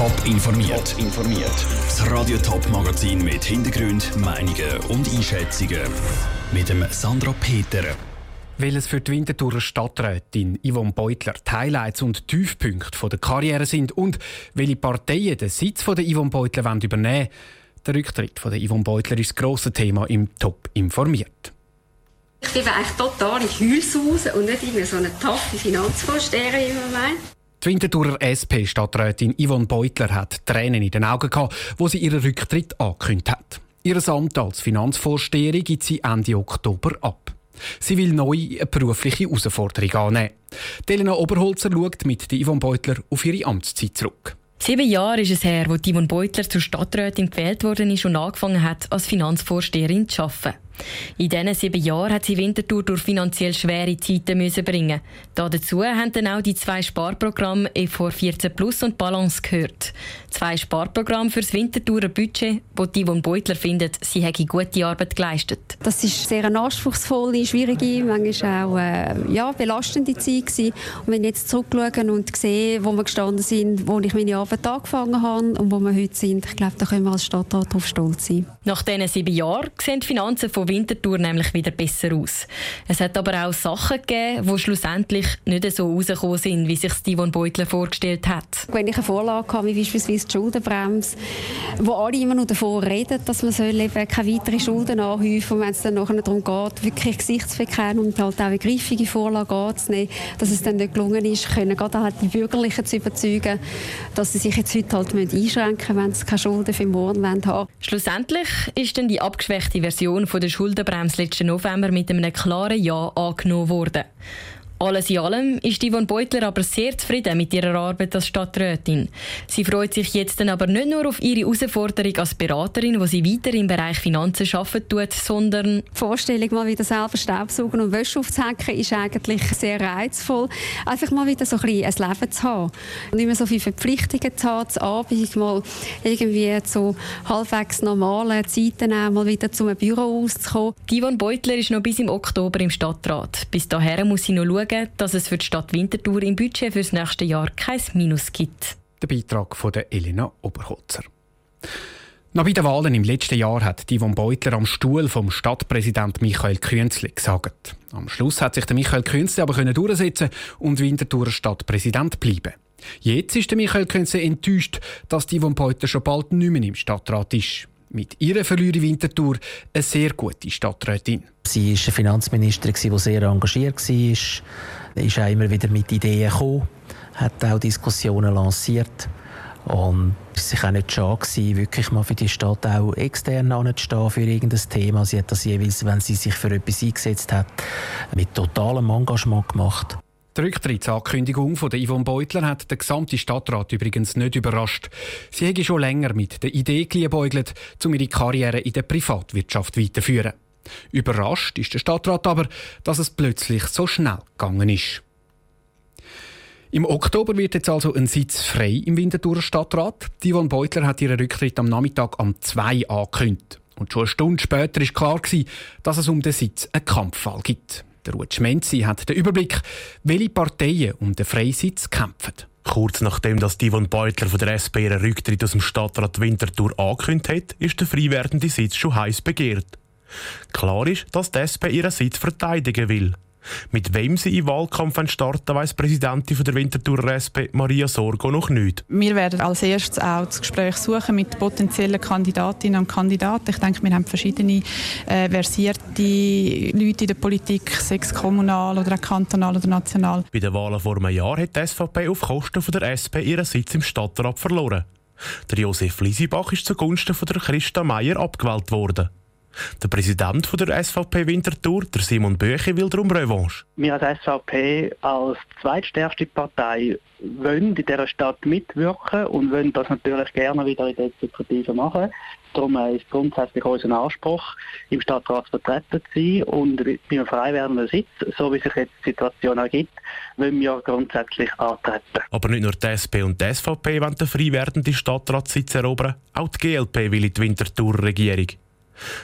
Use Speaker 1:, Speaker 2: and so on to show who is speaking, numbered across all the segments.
Speaker 1: Top informiert. informiert. Das Radio Top Magazin mit Hintergrund, Meinungen und Einschätzungen mit dem Sandra Peter.
Speaker 2: Welches für die Winterthurer Stadträtin Yvonne Beutler die Highlights und Tiefpunkte der Karriere sind und welche Parteien den Sitz von der Yvonne Beutler übernehmen wollen, der Rücktritt von der Yvonne Beutler ist das grosse Thema im Top informiert.
Speaker 3: Ich bin eigentlich total in Heulsausen und nicht immer so eine taffe Finanzvorsteherin, wie man meint.
Speaker 2: Die Winterthurer SP-Stadträtin Yvonne Beutler hat Tränen in den Augen gehabt, wo sie ihren Rücktritt angekündigt hat. Ihr Amt als Finanzvorsteherin gibt sie Ende Oktober ab. Sie will neu eine berufliche Herausforderung annehmen. Elena Oberholzer schaut mit Yvonne Beutler auf ihre Amtszeit zurück.
Speaker 4: Sieben Jahre ist es her, wo Yvonne Beutler zur Stadträtin gewählt worden ist und angefangen hat, als Finanzvorsteherin zu arbeiten. In diesen sieben Jahren hat sie Winterthur durch finanziell schwere Zeiten müssen bringen. Dazu haben dann auch die zwei Sparprogramme EFOR 14 Plus und Balance gehört. Zwei Sparprogramme für das Winterthurer Budget, wo Yvonne Beutler findet, sie hätte gute Arbeit geleistet.
Speaker 3: Das ist sehr eine anspruchsvolle, schwierige, manchmal auch äh, ja, belastende Zeit gewesen. Und wenn ich jetzt zurückschaue und sehe, wo wir gestanden sind, wo ich meine Arbeit angefangen habe und wo wir heute sind, ich glaube, da können wir als Stadtrat darauf stolz sein.
Speaker 4: Nach diesen sieben Jahren sehen die Finanzen von Winterthur nämlich wieder besser aus. Es hat aber auch Sachen gegeben, die schlussendlich nicht so rausgekommen sind, wie sich Steven Beutler vorgestellt hat.
Speaker 3: Wenn ich eine Vorlage habe, wie beispielsweise die Schuldenbremse, wo alle immer noch davon reden, dass man soll eben keine weiteren Schulden anhäufen wenn es dann nachher darum geht, wirklich Gesichtsverkehr und halt auch eine griffige Vorlage anzunehmen, dass es dann nicht gelungen ist, können gerade halt die Bürgerlichen zu überzeugen, dass sie sich jetzt heute halt einschränken müssen, wenn sie keine Schulden für morgen haben wollen.
Speaker 4: Schlussendlich ist dann die abgeschwächte Version von der Schuldenbremse letzten November mit einem klaren Ja angenommen worden. Alles in allem ist Yvonne Beutler aber sehr zufrieden mit ihrer Arbeit als Stadträtin. Sie freut sich jetzt dann aber nicht nur auf ihre Herausforderung als Beraterin, wo sie weiter im Bereich Finanzen arbeiten tut, sondern...
Speaker 3: Die Vorstellung, mal wieder selber Staubsaugen und Wäsche aufzuhängen, ist eigentlich sehr reizvoll. Einfach mal wieder so ein, bisschen ein Leben zu haben. Und nicht mehr so viele Verpflichtungen zu haben, zu Abend mal irgendwie zu halbwegs normalen Zeiten auch mal wieder zum Büro auszukommen.
Speaker 4: Yvonne Beutler ist noch bis im Oktober im Stadtrat. Bis dahin muss sie noch schauen, sagen, dass es für die Stadt Winterthur im Budget für das nächste Jahr kein Minus gibt.
Speaker 2: Der Beitrag von der Elena Oberholzer. Noch bei den Wahlen im letzten Jahr hat Yvonne Beutler am Stuhl vom Stadtpräsident Michael Künzli gesagt. Am Schluss hat sich der Michael Künzli aber können durchsetzen und Winterthurer Stadtpräsident bleiben. Jetzt ist der Michael Künzli enttäuscht, dass Yvonne Beutler schon bald nicht mehr im Stadtrat ist. Mit ihrer verliere Winterthur eine sehr gute Stadträtin.
Speaker 5: Sie war eine Finanzministerin, die sehr engagiert war, ist auch immer wieder mit Ideen gekommen, hat auch Diskussionen lanciert. Und es war auch nicht schade, wirklich mal für die Stadt auch extern anzustehen für irgendein Thema. Sie hat das jeweils, wenn sie sich für etwas eingesetzt hat, mit totalem Engagement gemacht.
Speaker 2: Die Rücktrittsankündigung von Yvonne Beutler hat den gesamten Stadtrat übrigens nicht überrascht. Sie hätte schon länger mit der Idee geliebäugelt, um ihre Karriere in der Privatwirtschaft weiterzuführen. Überrascht ist der Stadtrat aber, dass es plötzlich so schnell gegangen ist. Im Oktober wird jetzt also ein Sitz frei im Winterthurer Stadtrat. Yvonne Beutler hat ihren Rücktritt am Nachmittag um 2 angekündigt. Und schon eine Stunde später ist klar dass es um den Sitz einen Kampffall gibt. Der Ruud Schmenzi hat den Überblick, welche Parteien um den Freisitz kämpfen.
Speaker 6: Kurz nachdem dass Yvonne Beutler von der SP ihren Rücktritt aus dem Stadtrat Winterthur angekündigt hat, ist der frei werdende Sitz schon heiß begehrt. Klar ist, dass die SP ihren Sitz verteidigen will. Mit wem sie im Wahlkampf starten, weiss Präsidentin der Winterthur SP Maria Sorgo noch nicht.
Speaker 7: Wir werden als erstes auch das Gespräch suchen mit potenziellen Kandidatinnen und Kandidaten. Ich denke, wir haben verschiedene äh, versierte Leute in der Politik, sechs kommunal oder auch kantonal oder national.
Speaker 6: Bei den Wahlen vor einem Jahr hat die SVP auf Kosten der SP ihren Sitz im Stadtrat verloren. Der Josef Liesibach ist zugunsten von der Christa Meier abgewählt worden. Der Präsident von der SVP Winterthur, der Simon Böche, will darum Revanche.
Speaker 8: Wir als SVP als zweitstärkste Partei wollen in dieser Stadt mitwirken und wollen das natürlich gerne wieder in der Exekutive machen. Darum ist grundsätzlich unser Anspruch, im Stadtrat vertreten zu sein und bei einem frei werdenden Sitz, so wie sich jetzt die Situation ergibt, wollen wir grundsätzlich antreten.
Speaker 6: Aber nicht nur die SP und die SVP wollen den frei werdenden Stadtratssitz erobern, auch die GLP will in die Winterthur-Regierung.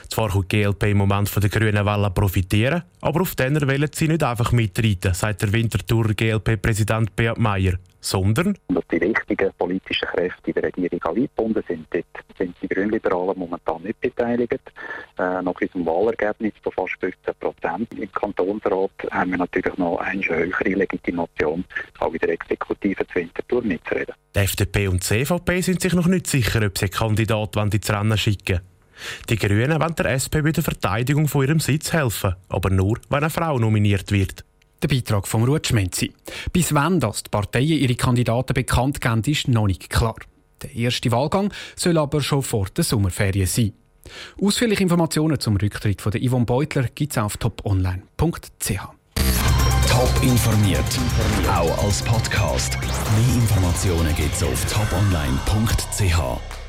Speaker 6: Zwar kann die GLP im Moment von der grünen Welle profitieren, aber auf denen wollen sie nicht einfach mitreiten, sagt der Winterthur GLP-Präsident Beat Meier. sondern
Speaker 9: dass die wichtigen politischen Kräfte in der Regierung eingebunden sind. Dort sind die Grünliberalen momentan nicht beteiligt. Äh, nach unserem Wahlergebnis von fast 15 Prozent im Kantonsrat haben wir natürlich noch eine höhere Legitimation, auch in der Exekutive zu Winterthur mitzureden.
Speaker 6: Die FDP und die CVP sind sich noch nicht sicher, ob sie Kandidat ins Rennen schicken Die Grünen wollen der SP bei der Verteidigung von ihrem Sitz helfen, aber nur, wenn eine Frau nominiert wird.
Speaker 2: Der Beitrag von Ruth Schmenzi. Bis wann das die Parteien ihre Kandidaten bekannt geben, ist noch nicht klar. Der erste Wahlgang soll aber schon vor der Sommerferien sein. Ausführliche Informationen zum Rücktritt von Yvonne Beutler gibt es auf toponline.ch.
Speaker 1: Top informiert, auch als Podcast. Mehr Informationen gibt es auf toponline.ch.